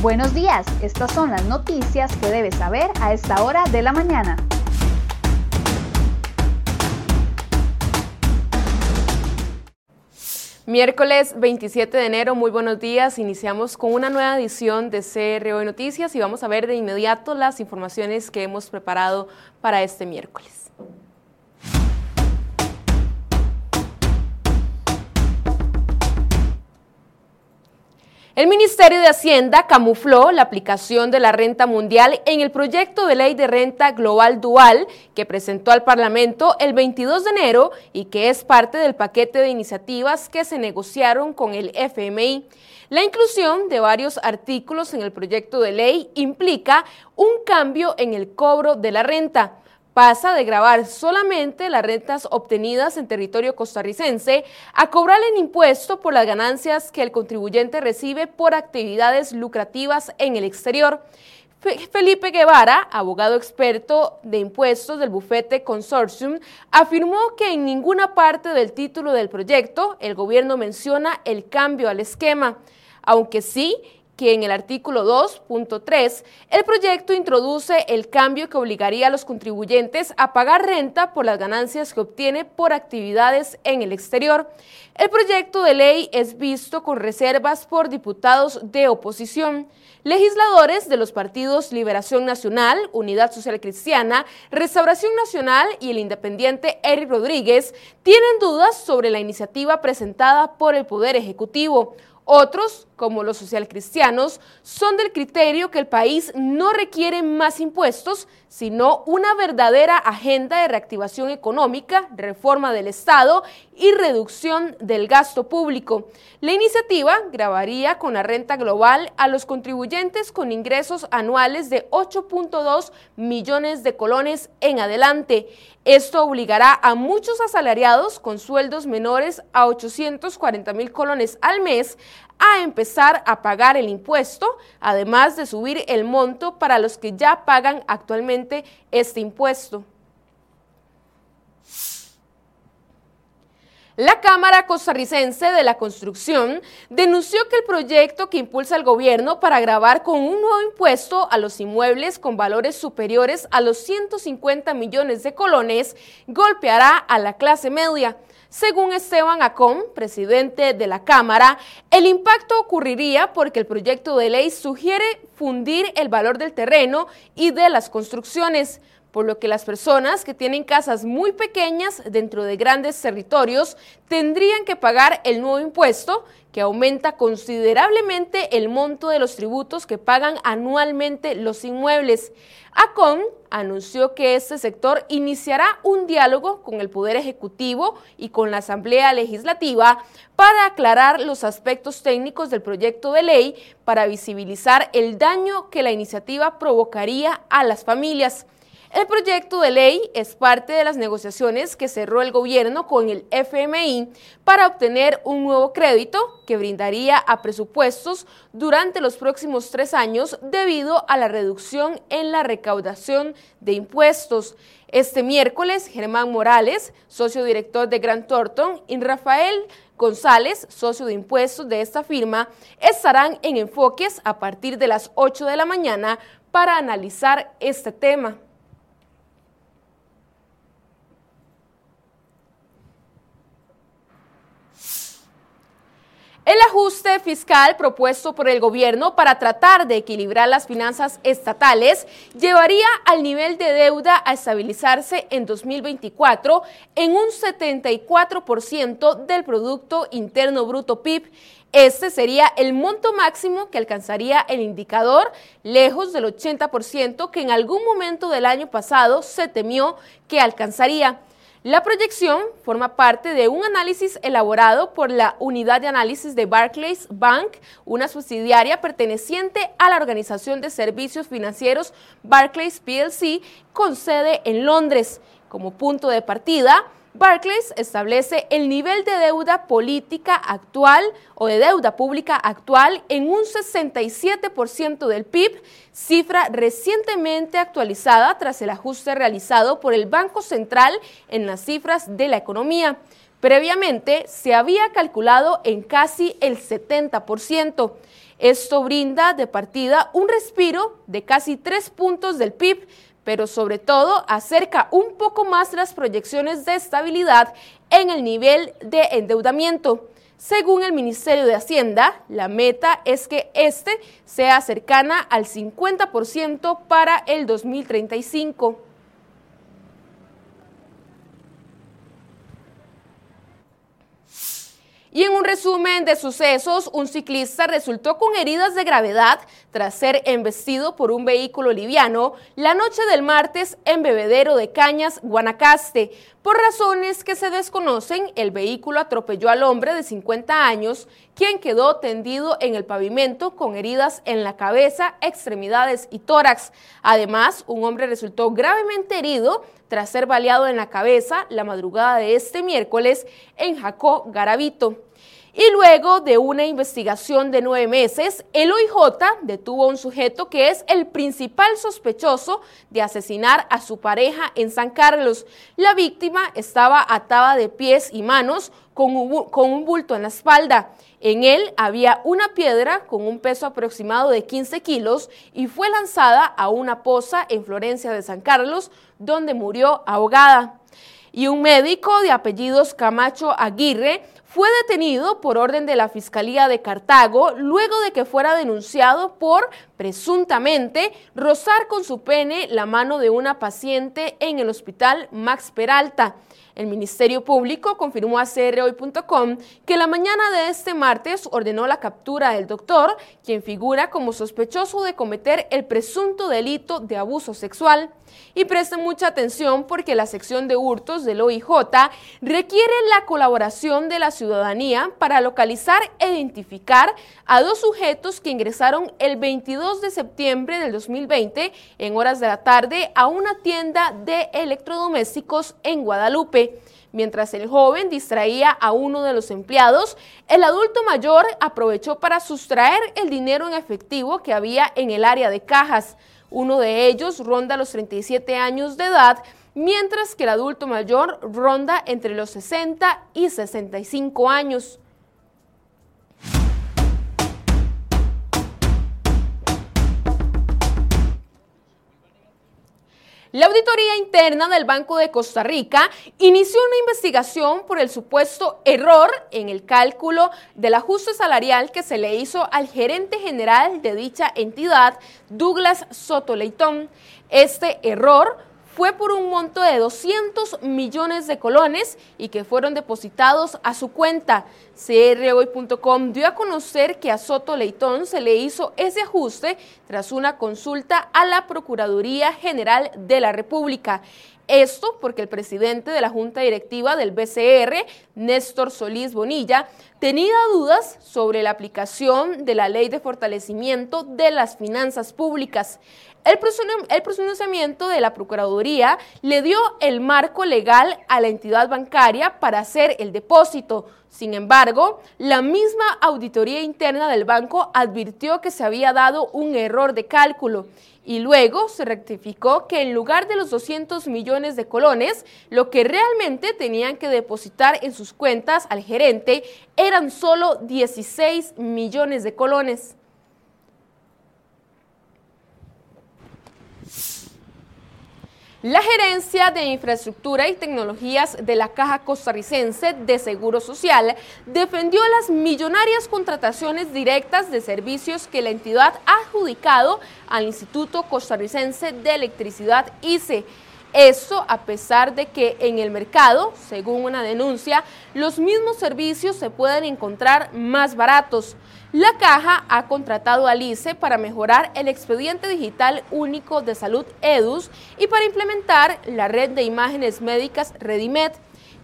Buenos días, estas son las noticias que debes saber a esta hora de la mañana. Miércoles 27 de enero, muy buenos días. Iniciamos con una nueva edición de CRO Noticias y vamos a ver de inmediato las informaciones que hemos preparado para este miércoles. El Ministerio de Hacienda camufló la aplicación de la renta mundial en el proyecto de ley de renta global dual que presentó al Parlamento el 22 de enero y que es parte del paquete de iniciativas que se negociaron con el FMI. La inclusión de varios artículos en el proyecto de ley implica un cambio en el cobro de la renta pasa de grabar solamente las rentas obtenidas en territorio costarricense a cobrar el impuesto por las ganancias que el contribuyente recibe por actividades lucrativas en el exterior. Felipe Guevara, abogado experto de impuestos del bufete Consortium, afirmó que en ninguna parte del título del proyecto el gobierno menciona el cambio al esquema, aunque sí que en el artículo 2.3 el proyecto introduce el cambio que obligaría a los contribuyentes a pagar renta por las ganancias que obtiene por actividades en el exterior. El proyecto de ley es visto con reservas por diputados de oposición. Legisladores de los partidos Liberación Nacional, Unidad Social Cristiana, Restauración Nacional y el independiente Eric Rodríguez tienen dudas sobre la iniciativa presentada por el Poder Ejecutivo. Otros, como los socialcristianos, son del criterio que el país no requiere más impuestos, sino una verdadera agenda de reactivación económica, reforma del Estado y reducción del gasto público. La iniciativa grabaría con la renta global a los contribuyentes con ingresos anuales de 8.2 millones de colones en adelante. Esto obligará a muchos asalariados con sueldos menores a 840 mil colones al mes a empezar a pagar el impuesto, además de subir el monto para los que ya pagan actualmente este impuesto. La Cámara Costarricense de la Construcción denunció que el proyecto que impulsa el gobierno para grabar con un nuevo impuesto a los inmuebles con valores superiores a los 150 millones de colones golpeará a la clase media. Según Esteban Acón, presidente de la Cámara, el impacto ocurriría porque el proyecto de ley sugiere fundir el valor del terreno y de las construcciones por lo que las personas que tienen casas muy pequeñas dentro de grandes territorios tendrían que pagar el nuevo impuesto que aumenta considerablemente el monto de los tributos que pagan anualmente los inmuebles. ACOM anunció que este sector iniciará un diálogo con el Poder Ejecutivo y con la Asamblea Legislativa para aclarar los aspectos técnicos del proyecto de ley para visibilizar el daño que la iniciativa provocaría a las familias. El proyecto de ley es parte de las negociaciones que cerró el gobierno con el FMI para obtener un nuevo crédito que brindaría a presupuestos durante los próximos tres años debido a la reducción en la recaudación de impuestos. Este miércoles, Germán Morales, socio director de Grant Thornton, y Rafael González, socio de impuestos de esta firma, estarán en enfoques a partir de las 8 de la mañana para analizar este tema. El ajuste fiscal propuesto por el gobierno para tratar de equilibrar las finanzas estatales llevaría al nivel de deuda a estabilizarse en 2024 en un 74% del Producto Interno Bruto PIB. Este sería el monto máximo que alcanzaría el indicador, lejos del 80% que en algún momento del año pasado se temió que alcanzaría. La proyección forma parte de un análisis elaborado por la unidad de análisis de Barclays Bank, una subsidiaria perteneciente a la Organización de Servicios Financieros Barclays PLC, con sede en Londres. Como punto de partida, Barclays establece el nivel de deuda política actual o de deuda pública actual en un 67% del PIB, cifra recientemente actualizada tras el ajuste realizado por el Banco Central en las cifras de la economía. Previamente se había calculado en casi el 70%. Esto brinda de partida un respiro de casi tres puntos del PIB, pero sobre todo acerca un poco más las proyecciones de estabilidad en el nivel de endeudamiento. Según el Ministerio de Hacienda, la meta es que este sea cercana al 50% para el 2035. Y en un resumen de sucesos, un ciclista resultó con heridas de gravedad tras ser embestido por un vehículo liviano la noche del martes en Bebedero de Cañas, Guanacaste. Por razones que se desconocen, el vehículo atropelló al hombre de 50 años, quien quedó tendido en el pavimento con heridas en la cabeza, extremidades y tórax. Además, un hombre resultó gravemente herido tras ser baleado en la cabeza la madrugada de este miércoles en Jacó, Garavito. Y luego de una investigación de nueve meses, el OIJ detuvo a un sujeto que es el principal sospechoso de asesinar a su pareja en San Carlos. La víctima estaba atada de pies y manos con un, bulto en la espalda. En él había una piedra con un peso aproximado de 15 kilos y fue lanzada a una poza en Florencia de San Carlos, donde murió ahogada. Y un médico de apellidos Camacho Aguirre fue detenido por orden de la Fiscalía de Cartago luego de que fuera denunciado por, presuntamente, rozar con su pene la mano de una paciente en el hospital Max Peralta. El Ministerio Público confirmó a crhoy.com que la mañana de este martes ordenó la captura del doctor, quien figura como sospechoso de cometer el presunto delito de abuso sexual. Y presten mucha atención porque la sección de hurtos del OIJ requiere la colaboración de la ciudadanía para localizar e identificar a dos sujetos que ingresaron el 22 de septiembre del 2020 en horas de la tarde a una tienda de electrodomésticos en Guadalupe. Mientras el joven distraía a uno de los empleados, el adulto mayor aprovechó para sustraer el dinero en efectivo que había en el área de cajas. Uno de ellos ronda los 37 años de edad, mientras que el adulto mayor ronda entre los 60 y 65 años. La Auditoría Interna del Banco de Costa Rica inició una investigación por el supuesto error en el cálculo del ajuste salarial que se le hizo al gerente general de dicha entidad, Douglas Soto Leitón. Este error fue por un monto de 200 millones de colones y que fueron depositados a su cuenta. CROy.com dio a conocer que a Soto Leitón se le hizo ese ajuste tras una consulta a la Procuraduría General de la República. Esto porque el presidente de la Junta Directiva del BCR, Néstor Solís Bonilla, tenía dudas sobre la aplicación de la Ley de Fortalecimiento de las Finanzas Públicas. El, pronunciamiento de la Procuraduría le dio el marco legal a la entidad bancaria para hacer el depósito. Sin embargo, la misma auditoría interna del banco advirtió que se había dado un error de cálculo y luego se rectificó que en lugar de los 200 millones de colones, lo que realmente tenían que depositar en sus cuentas al gerente eran solo 16 millones de colones. La Gerencia de Infraestructura y Tecnologías de la Caja Costarricense de Seguro Social defendió las millonarias contrataciones directas de servicios que la entidad ha adjudicado al Instituto Costarricense de Electricidad ICE. Eso a pesar de que en el mercado, según una denuncia, los mismos servicios se pueden encontrar más baratos. La caja ha contratado a LICE para mejorar el expediente digital único de salud EDUS y para implementar la red de imágenes médicas Redimed.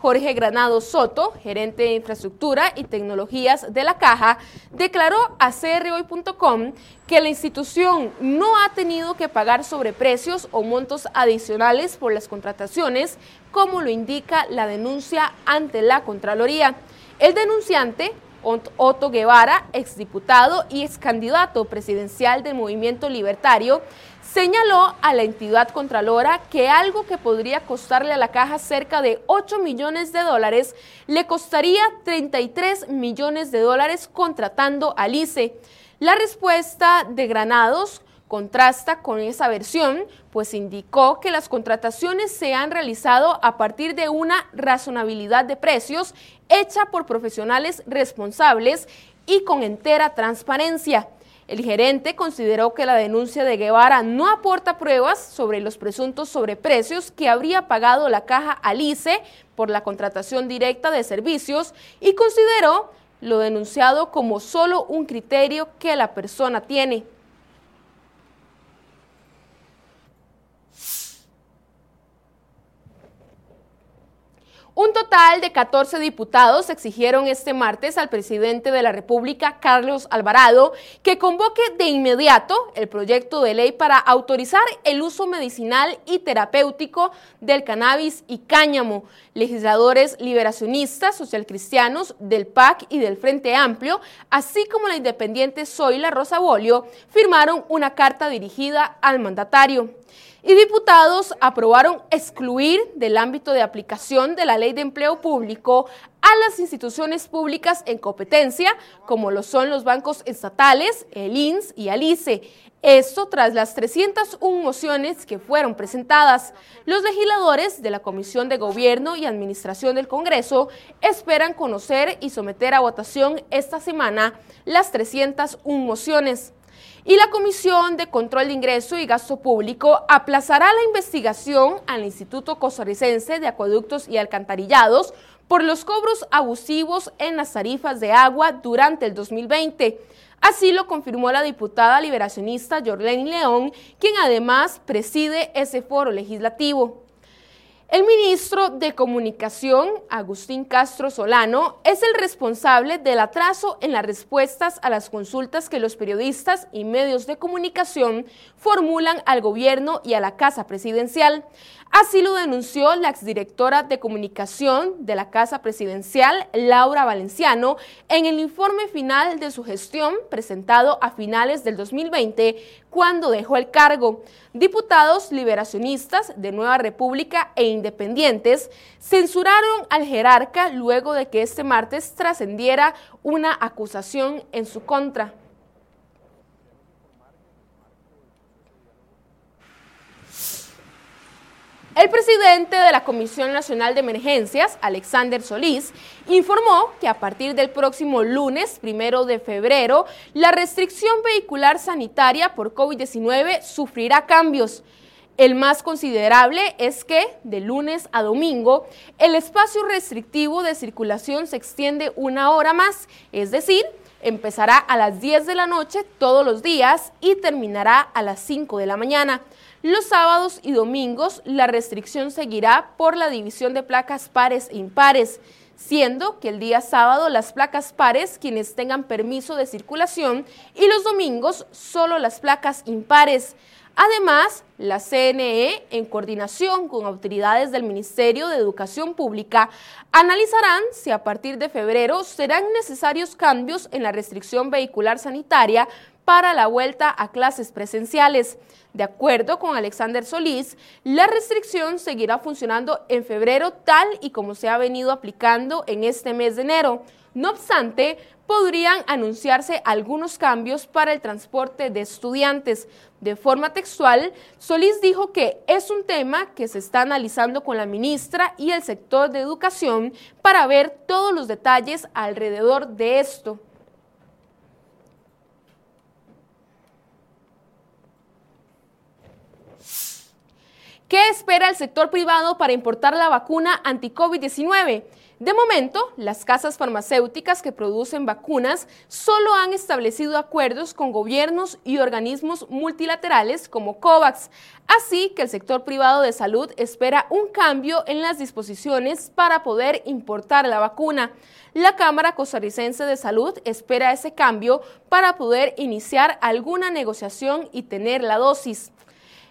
Jorge Granado Soto, gerente de infraestructura y tecnologías de la caja, declaró a crhoy.com que la institución no ha tenido que pagar sobreprecios o montos adicionales por las contrataciones, como lo indica la denuncia ante la Contraloría. El denunciante Otto Guevara, exdiputado y ex candidato presidencial del Movimiento Libertario, señaló a la entidad contralora que algo que podría costarle a la caja cerca de 8 millones de dólares le costaría 33 millones de dólares contratando a ICE. La respuesta de Granados contrasta con esa versión, pues indicó que las contrataciones se han realizado a partir de una razonabilidad de precios hecha por profesionales responsables y con entera transparencia. El gerente consideró que la denuncia de Guevara no aporta pruebas sobre los presuntos sobreprecios que habría pagado la caja Alice por la contratación directa de servicios y consideró lo denunciado como solo un criterio que la persona tiene. Un total de 14 diputados exigieron este martes al presidente de la República, Carlos Alvarado, que convoque de inmediato el proyecto de ley para autorizar el uso medicinal y terapéutico del cannabis y cáñamo. Legisladores liberacionistas, socialcristianos del PAC y del Frente Amplio, así como la independiente Zoila Rosa Bolio, firmaron una carta dirigida al mandatario y diputados aprobaron excluir del ámbito de aplicación de la Ley de Empleo Público a las instituciones públicas en competencia, como lo son los bancos estatales, el INS y ALICE. Esto tras las 301 mociones que fueron presentadas. Los legisladores de la Comisión de Gobierno y Administración del Congreso esperan conocer y someter a votación esta semana las 301 mociones y la Comisión de Control de Ingreso y Gasto Público aplazará la investigación al Instituto Costarricense de Acueductos y Alcantarillados por los cobros abusivos en las tarifas de agua durante el 2020. Así lo confirmó la diputada liberacionista Jorlene León, quien además preside ese foro legislativo. El ministro de Comunicación, Agustín Castro Solano, es el responsable del atraso en las respuestas a las consultas que los periodistas y medios de comunicación formulan al gobierno y a la Casa Presidencial. Así lo denunció la exdirectora de comunicación de la Casa Presidencial, Laura Valenciano, en el informe final de su gestión presentado a finales del 2020, cuando dejó el cargo. Diputados liberacionistas de Nueva República e independientes censuraron al jerarca luego de que este martes trascendiera una acusación en su contra. El presidente de la Comisión Nacional de Emergencias, Alexander Solís, informó que a partir del próximo lunes, primero de febrero, la restricción vehicular sanitaria por COVID-19 sufrirá cambios. El más considerable es que, de lunes a domingo, el espacio restrictivo de circulación se extiende una hora más, es decir, empezará a las 10 de la noche todos los días y terminará a las 5 de la mañana. Los sábados y domingos la restricción seguirá por la división de placas pares e impares, siendo que el día sábado las placas pares quienes tengan permiso de circulación y los domingos solo las placas impares. Además, la CNE, en coordinación con autoridades del Ministerio de Educación Pública, analizarán si a partir de febrero serán necesarios cambios en la restricción vehicular sanitaria para la vuelta a clases presenciales. De acuerdo con Alexander Solís, la restricción seguirá funcionando en febrero tal y como se ha venido aplicando en este mes de enero. No obstante, podrían anunciarse algunos cambios para el transporte de estudiantes. De forma textual, Solís dijo que es un tema que se está analizando con la ministra y el sector de educación para ver todos los detalles alrededor de esto. ¿Qué espera el sector privado para importar la vacuna anti-COVID-19? De momento, las casas farmacéuticas que producen vacunas solo han establecido acuerdos con gobiernos y organismos multilaterales como COVAX, así que el sector privado de salud espera un cambio en las disposiciones para poder importar la vacuna. La Cámara Costarricense de Salud espera ese cambio para poder iniciar alguna negociación y tener la dosis.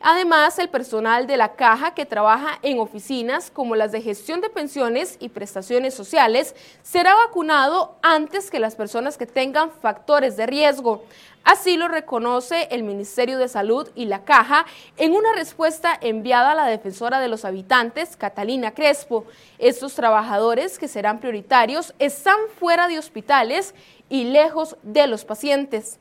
Además, el personal de la caja que trabaja en oficinas como las de gestión de pensiones y prestaciones sociales será vacunado antes que las personas que tengan factores de riesgo. Así lo reconoce el Ministerio de Salud y la Caja en una respuesta enviada a la defensora de los habitantes, Catalina Crespo. Estos trabajadores que serán prioritarios están fuera de hospitales y lejos de los pacientes.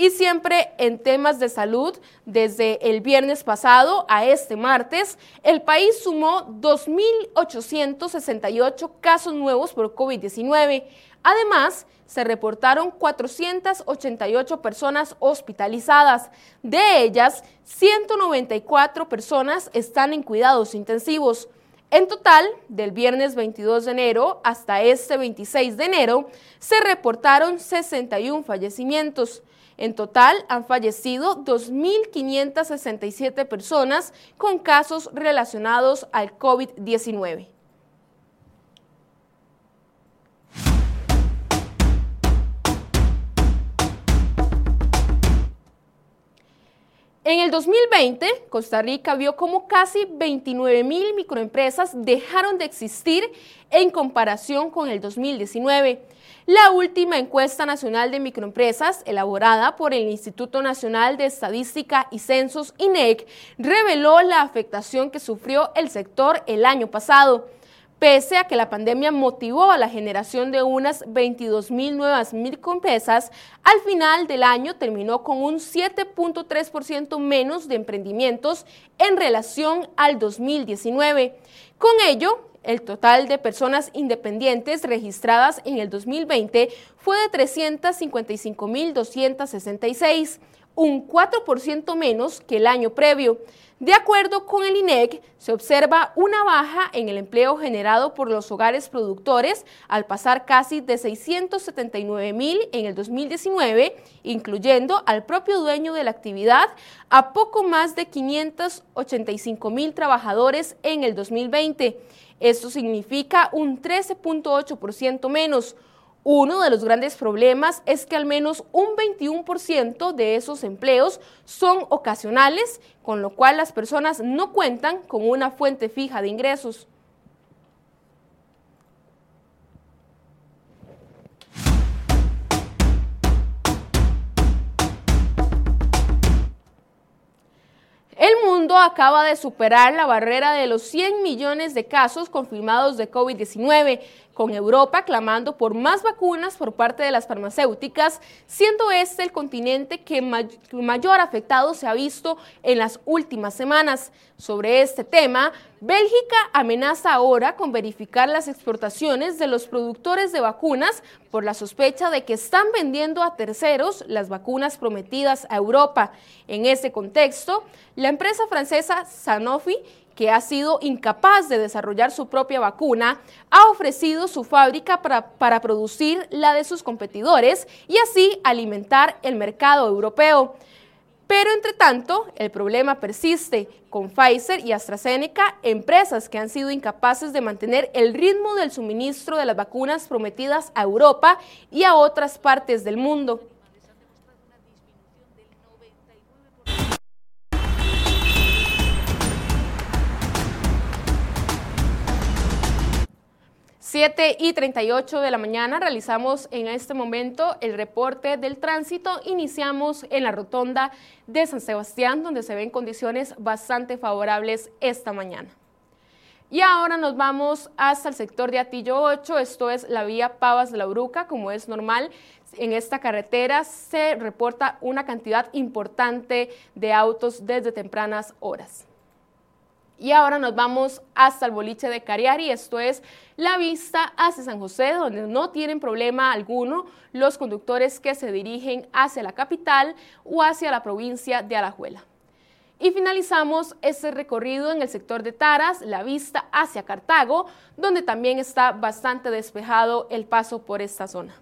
Y siempre en temas de salud, desde el viernes pasado a este martes, el país sumó 2.868 casos nuevos por COVID-19. Además, se reportaron 488 personas hospitalizadas. De ellas, 194 personas están en cuidados intensivos. En total, del viernes 22 de enero hasta este 26 de enero, se reportaron 61 fallecimientos. En total han fallecido 2.567 personas con casos relacionados al COVID-19. En el 2020, Costa Rica vio como casi 29 mil microempresas dejaron de existir en comparación con el 2019. La última encuesta nacional de microempresas, elaborada por el Instituto Nacional de Estadística y Censos INEC, reveló la afectación que sufrió el sector el año pasado pese a que la pandemia motivó a la generación de unas 22 mil nuevas microempresas, al final del año terminó con un 7.3% menos de emprendimientos en relación al 2019. Con ello, el total de personas independientes registradas en el 2020 fue de 355.266 un 4% menos que el año previo. De acuerdo con el INEC, se observa una baja en el empleo generado por los hogares productores al pasar casi de 679 mil en el 2019, incluyendo al propio dueño de la actividad, a poco más de 585 mil trabajadores en el 2020. Esto significa un 13.8% menos. Uno de los grandes problemas es que al menos un 21% de esos empleos son ocasionales, con lo cual las personas no cuentan con una fuente fija de ingresos. Mundo acaba de superar la barrera de los 100 millones de casos confirmados de COVID-19, con Europa clamando por más vacunas por parte de las farmacéuticas, siendo este el continente que mayor afectado se ha visto en las últimas semanas. Sobre este tema, Bélgica amenaza ahora con verificar las exportaciones de los productores de vacunas por la sospecha de que están vendiendo a terceros las vacunas prometidas a Europa. En ese contexto, la empresa francesa Sanofi que ha sido incapaz de desarrollar su propia vacuna, ha ofrecido su fábrica para, para producir la de sus competidores y así alimentar el mercado europeo. Pero entre tanto, el problema persiste con Pfizer y AstraZeneca, empresas que han sido incapaces de mantener el ritmo del suministro de las vacunas prometidas a Europa y a otras partes del mundo. 7 y 38 de la mañana realizamos en este momento el reporte del tránsito. Iniciamos en la rotonda de San Sebastián, donde se ven condiciones bastante favorables esta mañana. Y ahora nos vamos hasta el sector de Atillo 8, esto es la vía Pavas de la Uruca, como es normal. En esta carretera se reporta una cantidad importante de autos desde tempranas horas. Y ahora nos vamos hasta el boliche de Cariari, esto es la vista hacia San José, donde no tienen problema alguno los conductores que se dirigen hacia la capital o hacia la provincia de Alajuela. Y finalizamos este recorrido en el sector de Taras, la vista hacia Cartago, donde también está bastante despejado el paso por esta zona.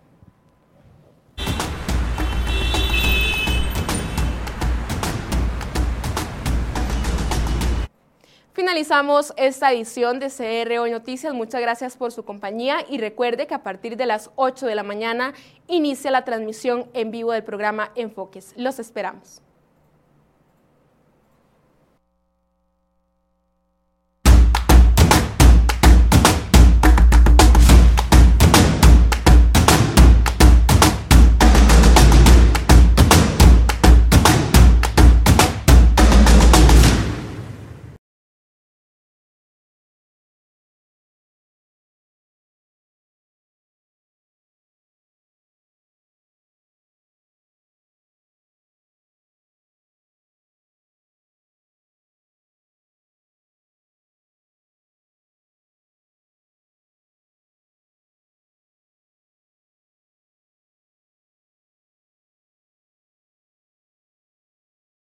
Finalizamos esta edición de CR Hoy Noticias. Muchas gracias por su compañía y recuerde que a partir de las 8 de la mañana inicia la transmisión en vivo del programa Enfoques. Los esperamos.